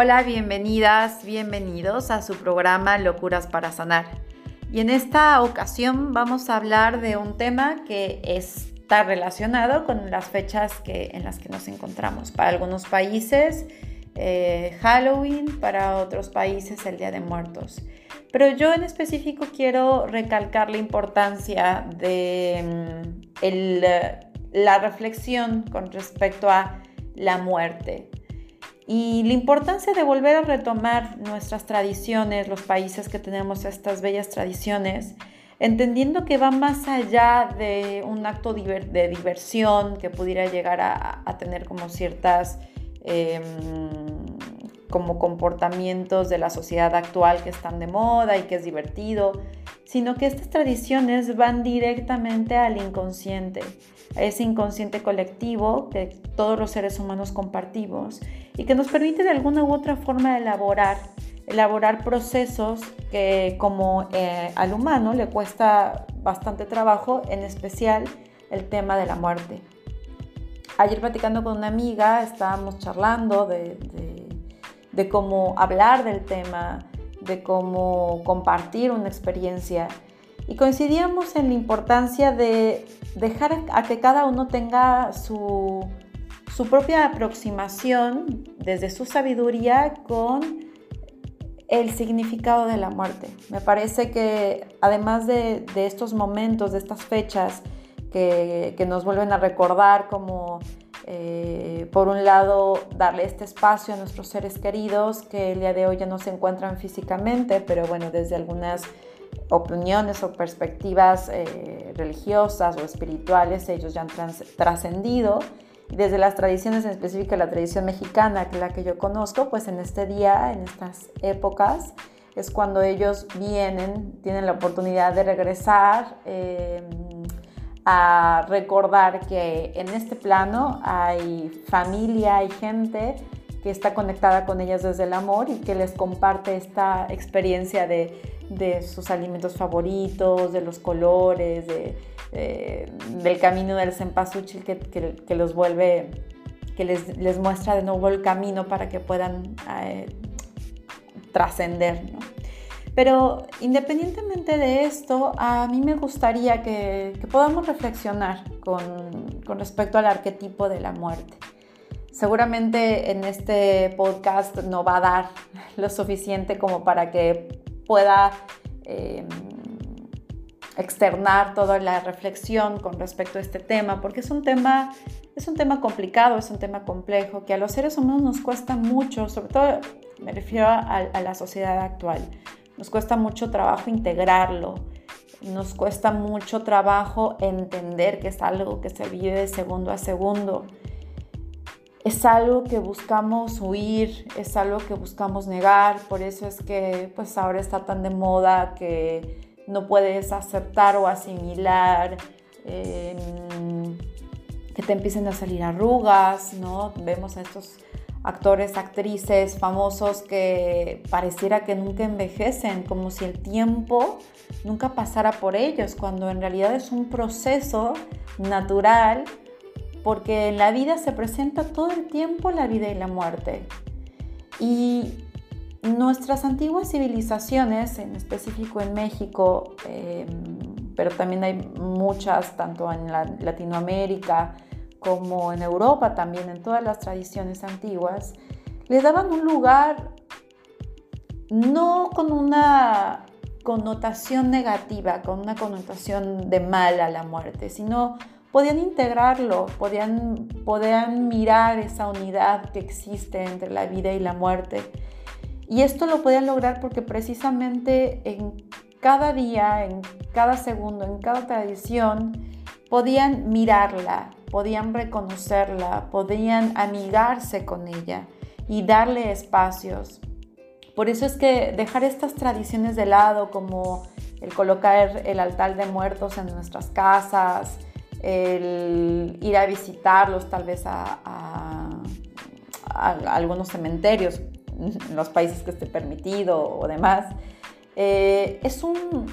Hola, bienvenidas, bienvenidos a su programa Locuras para Sanar. Y en esta ocasión vamos a hablar de un tema que está relacionado con las fechas que, en las que nos encontramos. Para algunos países, eh, Halloween, para otros países, el Día de Muertos. Pero yo en específico quiero recalcar la importancia de mm, la reflexión con respecto a la muerte y la importancia de volver a retomar nuestras tradiciones, los países que tenemos estas bellas tradiciones, entendiendo que va más allá de un acto de diversión que pudiera llegar a, tener como ciertas em, como comportamientos de la sociedad actual que están de moda y que es divertido, sino que estas tradiciones van directamente al inconsciente ese inconsciente colectivo que todos los seres humanos compartimos y que nos permite de alguna u otra forma elaborar, elaborar procesos que como eh, al humano le cuesta bastante trabajo, en especial el tema de la muerte. Ayer platicando con una amiga estábamos charlando de, de cómo hablar del tema, de cómo compartir una experiencia y coincidíamos en la importancia de dejar a que cada uno tenga su, propia aproximación desde su sabiduría con el significado de la muerte. Me parece que además de, estos momentos, de estas fechas que, nos vuelven a recordar como, eh, por un lado, darle este espacio a nuestros seres queridos que el día de hoy ya no se encuentran físicamente, pero bueno, desde algunas opiniones o perspectivas eh, religiosas o espirituales, ellos ya han trascendido. Desde las tradiciones, en específico la tradición mexicana, que la que yo conozco, pues en este día, en estas épocas, es cuando ellos vienen, tienen la oportunidad de regresar eh, a recordar que en este plano hay familia, hay gente que está conectada con ellas desde el amor y que les comparte esta experiencia de de sus alimentos favoritos, de los colores, del camino del cempasúchil que, que, los vuelve, que les, muestra de nuevo el camino para que puedan eh, trascender. Pero independientemente de esto, a mí me gustaría que, podamos reflexionar con, con respecto al arquetipo de la muerte. Seguramente en este podcast no va a dar lo suficiente como para que pueda em, externar toda la reflexión con respecto a este tema, porque es un tema, es un tema complicado, es un tema complejo, que a los seres humanos nos cuesta mucho, sobre todo me refiero a, la sociedad actual, nos cuesta mucho trabajo integrarlo, nos cuesta mucho trabajo entender que es algo que se vive de segundo a segundo es algo que buscamos huir, es algo que buscamos negar, por eso es que pues ahora está tan de moda que no puedes aceptar o asimilar em, que te empiecen a salir arrugas, ¿no? Vemos a estos actores, actrices famosos que pareciera que nunca envejecen, como si el tiempo nunca pasara por ellos, cuando en realidad es un proceso natural porque en la vida se presenta todo el tiempo la vida y la muerte. Y nuestras antiguas civilizaciones, en específico en México, em, pero también hay muchas, tanto en Latinoamérica como en Europa, también en todas las tradiciones antiguas, le daban un lugar no con una connotación negativa, con una connotación de mal a la muerte, sino podían integrarlo, podían, podían mirar esa unidad que existe entre la vida y la muerte. Y esto lo podían lograr porque precisamente en cada día, en cada segundo, en cada tradición, podían mirarla, podían reconocerla, podían amigarse con ella y darle espacios. Por eso es que dejar estas tradiciones de lado, como el colocar el altar de muertos en nuestras casas, el ir a visitarlos tal vez a, algunos cementerios en los países que esté permitido o demás. Eh, es, un,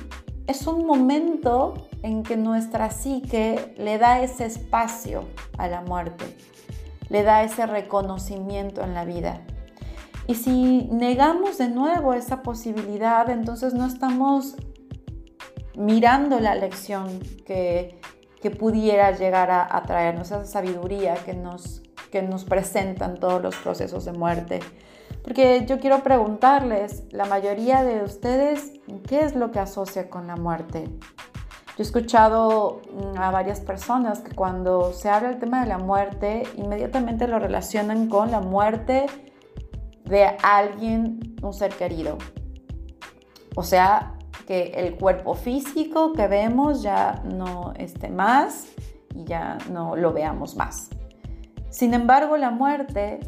es un momento en que nuestra psique le da ese espacio a la muerte, le da ese reconocimiento en la vida. Y si negamos de nuevo esa posibilidad, entonces no estamos mirando la lección que, pudiera llegar a, traernos, esa sabiduría que nos, que nos presentan todos los procesos de muerte. Porque yo quiero preguntarles, la mayoría de ustedes, ¿qué es lo que asocia con la muerte? Yo he escuchado mm, a varias personas que cuando se habla el tema de la muerte, inmediatamente lo relacionan con la muerte de alguien, un ser querido. O sea, que el cuerpo físico que vemos ya no esté más y ya no lo veamos más. Sin embargo, la muerte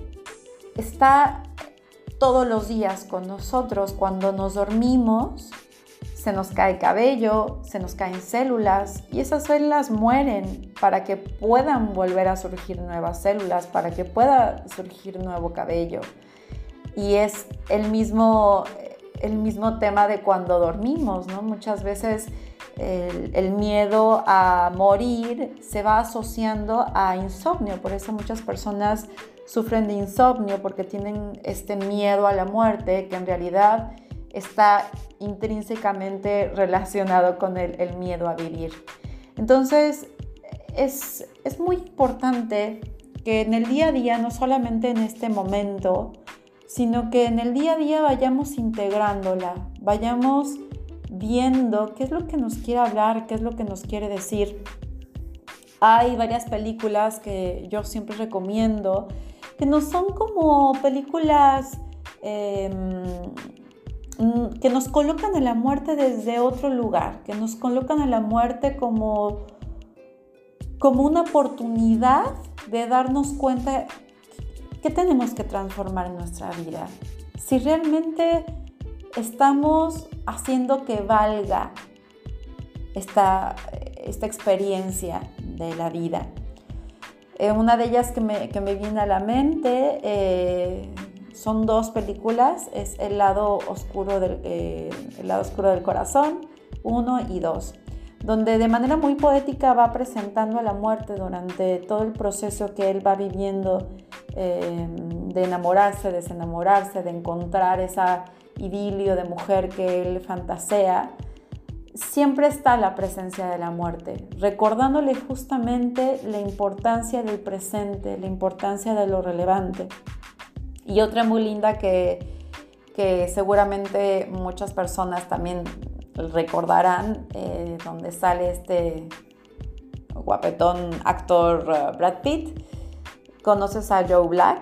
está todos los días con nosotros. Cuando nos dormimos, se nos cae cabello, se nos caen células y esas células mueren para que puedan volver a surgir nuevas células, para que pueda surgir nuevo cabello. Y es el mismo el mismo tema de cuando dormimos, ¿no? Muchas veces el, miedo a morir se va asociando a insomnio, por eso muchas personas sufren de insomnio porque tienen este miedo a la muerte que en realidad está intrínsecamente relacionado con el, miedo a vivir. Entonces, es, es muy importante que en el día a día, no solamente en este momento, sino que en el día a día vayamos integrándola, vayamos viendo qué es lo que nos quiere hablar, qué es lo que nos quiere decir. Hay varias películas que yo siempre recomiendo, que no son como películas em, que nos colocan a la muerte desde otro lugar, que nos colocan a la muerte como, como una oportunidad de darnos cuenta ¿Qué tenemos que transformar en nuestra vida? Si realmente estamos haciendo que valga esta, esta experiencia de la vida. Eh, una de ellas que me, que me, viene a la mente eh, son dos películas, es El lado oscuro del, eh, el lado oscuro del corazón, uno y dos donde de manera muy poética va presentando a la muerte durante todo el proceso que él va viviendo eh, de enamorarse, desenamorarse, de encontrar esa idilio de mujer que él fantasea, siempre está la presencia de la muerte, recordándole justamente la importancia del presente, la importancia de lo relevante. Y otra muy linda que, que seguramente muchas personas también recordarán, eh, donde sale este guapetón actor uh, Brad Pitt. Conoces a Joe Black,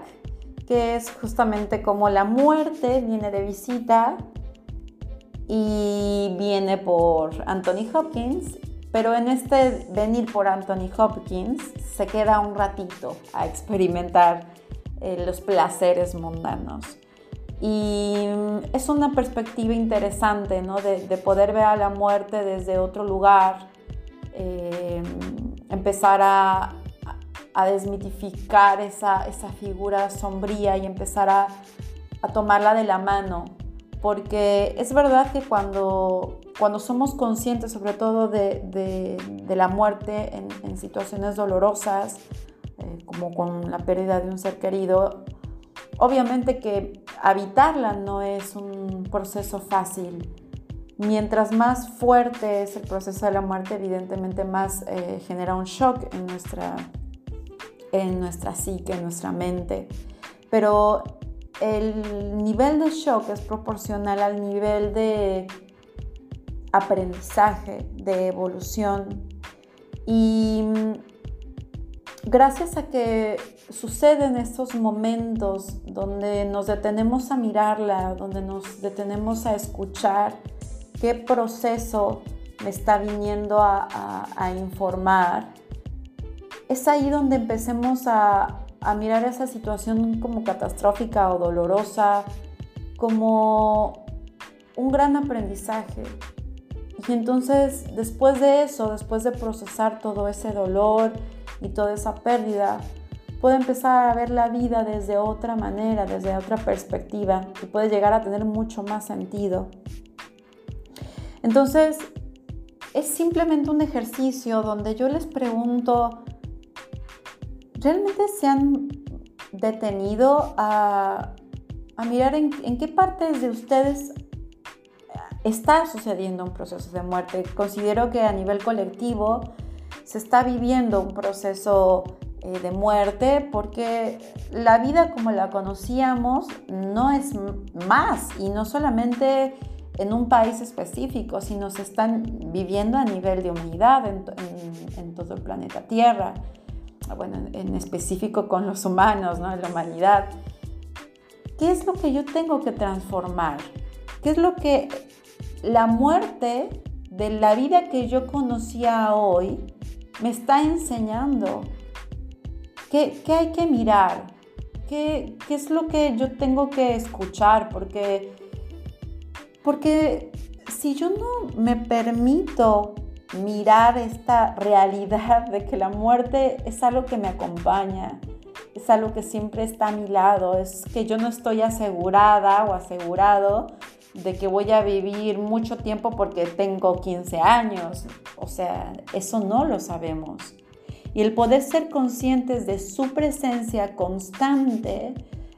que es justamente como la muerte viene de visita y viene por Anthony Hopkins, pero en este venir por Anthony Hopkins se queda un ratito a experimentar eh, los placeres mundanos. Y es una perspectiva interesante, ¿no? De, poder ver a la muerte desde otro lugar, eh, empezar a, desmitificar esa, figura sombría y empezar a, tomarla de la mano. Porque es verdad que cuando, cuando somos conscientes sobre todo de, la muerte en, situaciones dolorosas, eh, como con la pérdida de un ser querido, Obviamente que habitarla no es un proceso fácil. Mientras más fuerte es el proceso de la muerte, evidentemente más eh, genera un shock en nuestra, en nuestra psique, en nuestra mente. Pero el nivel de shock es proporcional al nivel de aprendizaje, de evolución. Y gracias a que suceden estos momentos donde nos detenemos a mirarla, donde nos detenemos a escuchar qué proceso me está viniendo a, informar, es ahí donde empecemos a, a mirar esa situación como catastrófica o dolorosa, como un gran aprendizaje. Y entonces, después de eso, después de procesar todo ese dolor y toda esa pérdida, puede empezar a ver la vida desde otra manera, desde otra perspectiva y puede llegar a tener mucho más sentido. Entonces, es simplemente un ejercicio donde yo les pregunto, ¿realmente se han detenido a mirar en, qué partes de ustedes está sucediendo un proceso de muerte. Considero que a nivel colectivo se está viviendo un proceso eh, de muerte porque la vida como la conocíamos no es más y no solamente en un país específico, sino se están viviendo a nivel de humanidad en, todo el planeta Tierra, bueno, en específico con los humanos, ¿no? la humanidad. ¿Qué es lo que yo tengo que transformar? ¿Qué es lo que la muerte de la vida que yo conocía hoy me está enseñando? ¿Qué, hay que mirar? ¿Qué, ¿Qué, es lo que yo tengo que escuchar? Porque, porque si yo no me permito mirar esta realidad de que la muerte es algo que me acompaña, es algo que siempre está a mi lado, es que yo no estoy asegurada o asegurado de que voy a vivir mucho tiempo porque tengo 15 años. O sea, eso no lo sabemos. Y el poder ser conscientes de su presencia constante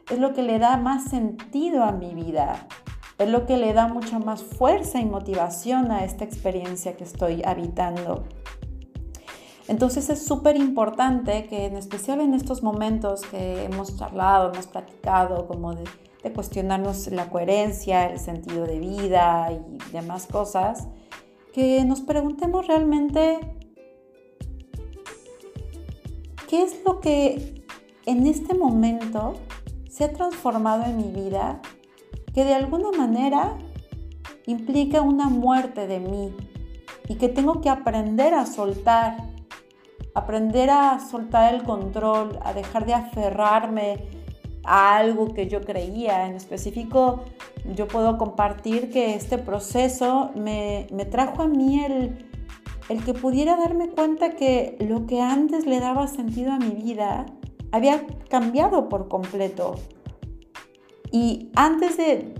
es lo que le da más sentido a mi vida. Es lo que le da mucha más fuerza y motivación a esta experiencia que estoy habitando. Entonces es súper importante que en especial en estos momentos que hemos charlado, hemos platicado, como de de cuestionarnos la coherencia, el sentido de vida y demás cosas, que nos preguntemos realmente qué es lo que en este momento se ha transformado en mi vida que de alguna manera implica una muerte de mí y que tengo que aprender a soltar, aprender a soltar el control, a dejar de aferrarme a algo que yo creía. En específico, yo puedo compartir que este proceso me, trajo a mí el, el que pudiera darme cuenta que lo que antes le daba sentido a mi vida había cambiado por completo. Y antes de,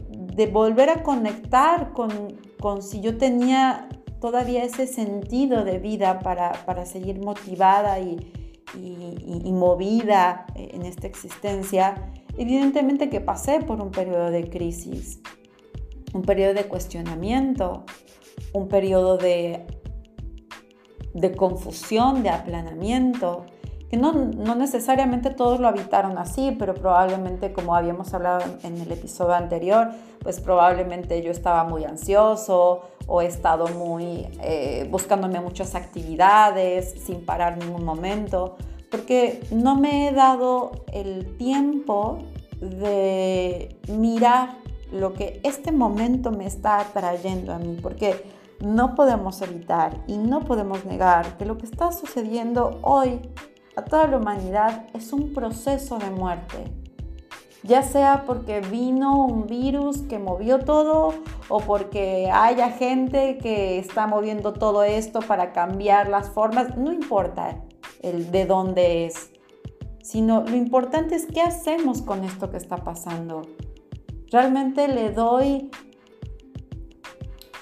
volver a conectar con, si yo tenía todavía ese sentido de vida para, seguir motivada y, y, movida en esta existencia, evidentemente que pasé por un periodo de crisis, un periodo de cuestionamiento, un periodo de, de confusión, de aplanamiento, que no, no, necesariamente todos lo habitaron así, pero probablemente como habíamos hablado en el episodio anterior, pues probablemente yo estaba muy ansioso o he estado muy eh, buscándome muchas actividades sin parar ningún momento, porque no me he dado el tiempo de mirar lo que este momento me está trayendo a mí, porque no podemos evitar y no podemos negar que lo que está sucediendo hoy a toda la humanidad es un proceso de muerte. Ya sea porque vino un virus que movió todo o porque haya gente que está moviendo todo esto para cambiar las formas, no importa el de dónde es, sino lo importante es qué hacemos con esto que está pasando. Realmente le doy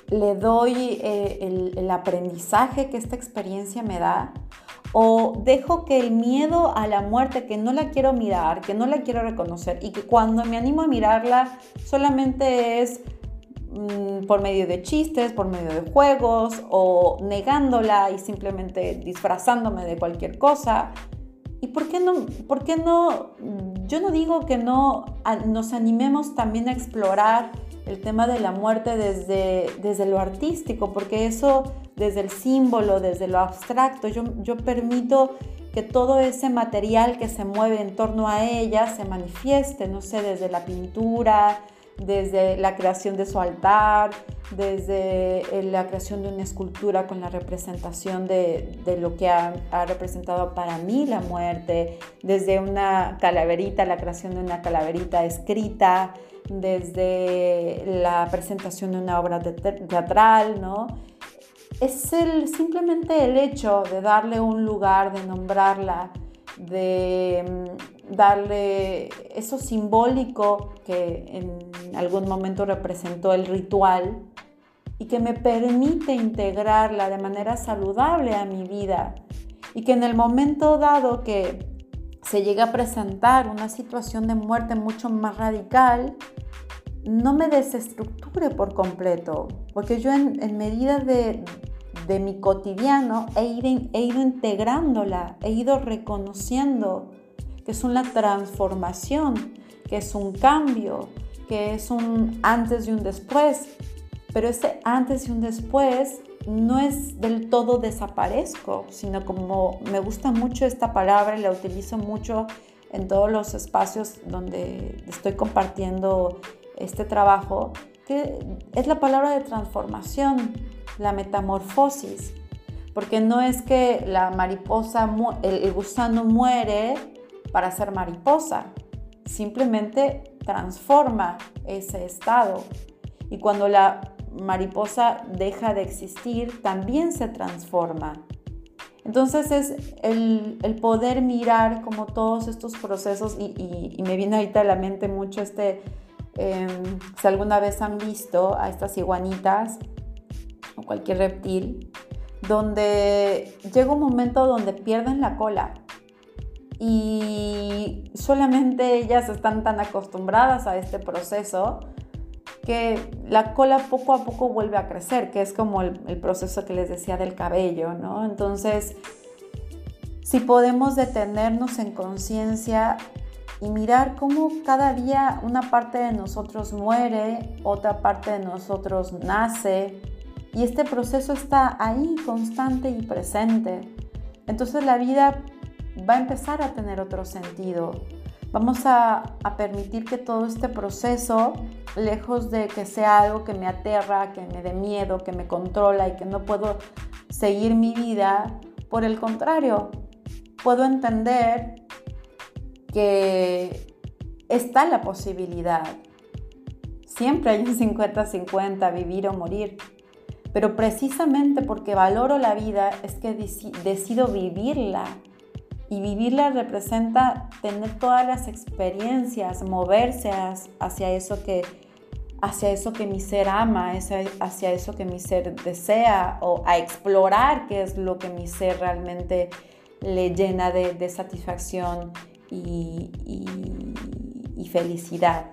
le doy eh, el, el aprendizaje que esta experiencia me da o dejo que el miedo a la muerte, que no la quiero mirar, que no la quiero reconocer y que cuando me animo a mirarla solamente es mm, por medio de chistes, por medio de juegos o negándola y simplemente disfrazándome de cualquier cosa. ¿Y por qué no? Por qué no yo no digo que no nos animemos también a explorar el tema de la muerte desde, desde lo artístico, porque eso desde el símbolo, desde lo abstracto, yo, yo permito que todo ese material que se mueve en torno a ella se manifieste, no sé, desde la pintura, desde la creación de su altar, desde eh, la creación de una escultura con la representación de, de lo que ha, ha, representado para mí la muerte, desde una calaverita, la creación de una calaverita escrita, desde la presentación de una obra teatral, ¿no? Es el, simplemente el hecho de darle un lugar, de nombrarla, de mm, darle eso simbólico que en algún momento representó el ritual y que me permite integrarla de manera saludable a mi vida y que en el momento dado que se llega a presentar una situación de muerte mucho más radical, no me desestructure por completo, porque yo en, medida de, mi cotidiano he ido, he ido integrándola, he ido reconociendo que es una transformación, que es un cambio, que es un antes y un después, pero ese antes y un después no es del todo desaparezco, sino como me gusta mucho esta palabra y la utilizo mucho en todos los espacios donde estoy compartiendo este trabajo, que es la palabra de transformación, la metamorfosis, porque no es que la mariposa, el gusano muere para ser mariposa, simplemente transforma ese estado. Y cuando la mariposa deja de existir, también se transforma. Entonces es el, poder mirar como todos estos procesos y, me viene ahorita a la mente mucho este, em, si alguna vez han visto a estas iguanitas o cualquier reptil, donde llega un momento donde pierden la cola y solamente ellas están tan acostumbradas a este proceso que la cola poco a poco vuelve a crecer, que es como el, proceso que les decía del cabello, ¿no? Entonces, si podemos detenernos en conciencia y mirar cómo cada día una parte de nosotros muere, otra parte de nosotros nace, y este proceso está ahí constante y presente. Entonces la vida va a empezar a tener otro sentido. Vamos a, permitir que todo este proceso lejos de que sea algo que me aterra, que me dé miedo, que me controla y que no puedo seguir mi vida. Por el contrario, puedo entender que está la posibilidad. Siempre hay un 50-50, vivir o morir. Pero precisamente porque valoro la vida es que decido vivirla. Y vivirla representa tener todas las experiencias, moverse hacia eso que hacia eso que mi ser ama, hacia eso que mi ser desea o a explorar qué es lo que mi ser realmente le llena de, satisfacción y, felicidad.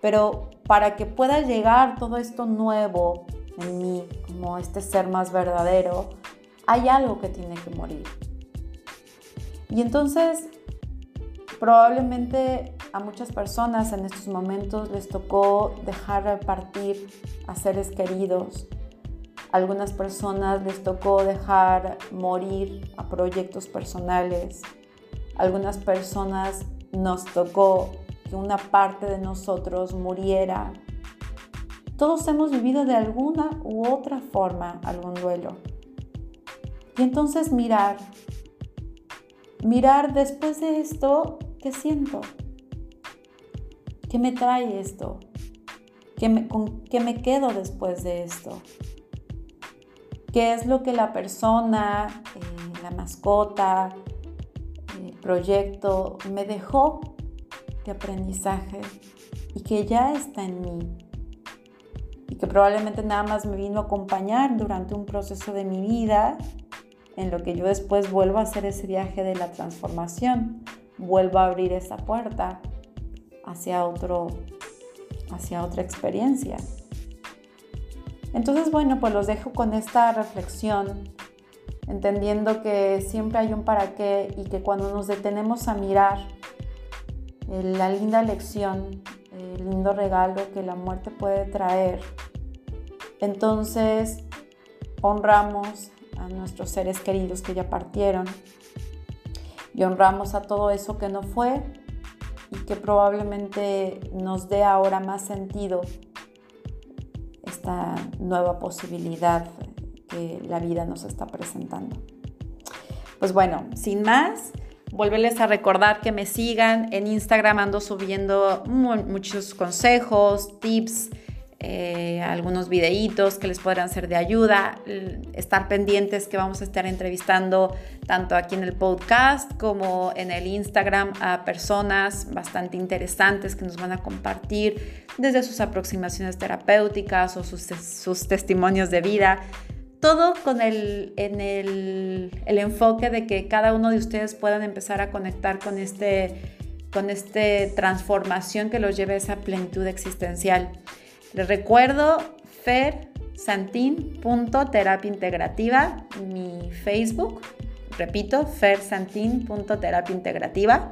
Pero para que pueda llegar todo esto nuevo en mí, como este ser más verdadero, hay algo que tiene que morir. Y entonces, probablemente a muchas personas en estos momentos les tocó dejar partir a seres queridos. A algunas personas les tocó dejar morir a proyectos personales. Algunas personas nos tocó que una parte de nosotros muriera. Todos hemos vivido de alguna u otra forma algún duelo. Y entonces mirar, mirar después de esto, ¿qué siento? ¿Qué me trae esto? ¿Qué me, ¿Con qué me quedo después de esto? ¿Qué es lo que la persona, eh, la mascota, proyecto me dejó de aprendizaje y que ya está en mí? Y que probablemente nada más me vino a acompañar durante un proceso de mi vida en lo que yo después vuelvo a hacer ese viaje de la transformación, vuelvo a abrir esa puerta hacia, otro, hacia otra experiencia. Entonces, bueno, pues los dejo con esta reflexión, entendiendo que siempre hay un para qué y que cuando nos detenemos a mirar eh, la linda lección, el lindo regalo que la muerte puede traer, entonces honramos a nuestros seres queridos que ya partieron y honramos a todo eso que no fue y que probablemente nos dé ahora más sentido esta nueva posibilidad que la vida nos está presentando. Pues bueno, sin más, volverles a recordar que me sigan. En Instagram, ando subiendo muchos consejos, tips, eh, algunos videitos que les podrán ser de ayuda, estar pendientes que vamos a estar entrevistando tanto aquí en el podcast como en el Instagram a personas bastante interesantes que nos van a compartir desde sus aproximaciones terapéuticas o sus, sus testimonios de vida todo con el, en el, el, enfoque de que cada uno de ustedes puedan empezar a conectar con este con esta transformación que los lleve a esa plenitud existencial. Les recuerdo fersantin.terapia integrativa, mi Facebook, repito, fersantin.terapia integrativa.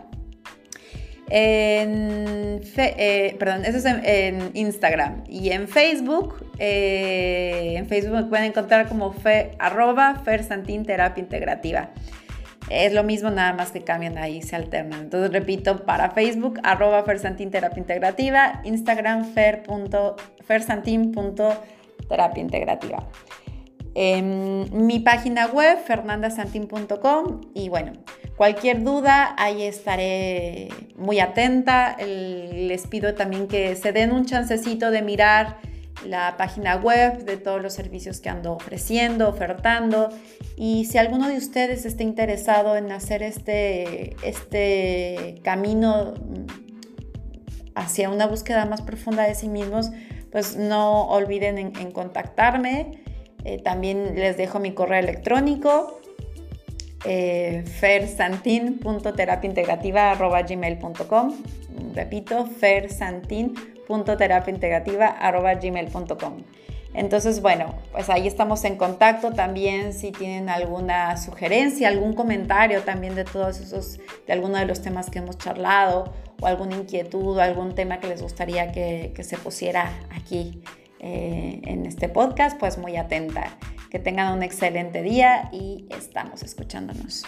En, eh, perdón, eso es en, Instagram y en Facebook. Eh, en Facebook me pueden encontrar como fe, arroba fersantin terapia integrativa. Es lo mismo, nada más que cambian ahí, se alternan. Entonces repito, para Facebook, arroba fersantin terapia integrativa, Instagram fer.fersantin.terapia integrativa. En mi página web, fernandasantin.com y bueno, Cualquier duda, ahí estaré muy atenta. Les pido también que se den un chancecito de mirar la página web de todos los servicios que ando ofreciendo, ofertando. Y si alguno de ustedes está interesado en hacer este, este camino hacia una búsqueda más profunda de sí mismos, pues no olviden en, contactarme. Eh, también les dejo mi correo electrónico eh, fersantin.terapiaintegrativa.gmail.com Repito, fersantin.terapiaintegrativa.gmail.com entonces, bueno, pues ahí estamos en contacto. También si tienen alguna sugerencia, algún comentario también de todos esos, de alguno de los temas que hemos charlado o alguna inquietud o algún tema que les gustaría que, se pusiera aquí eh, en este podcast, pues muy atenta. Que tengan un excelente día y estamos escuchándonos.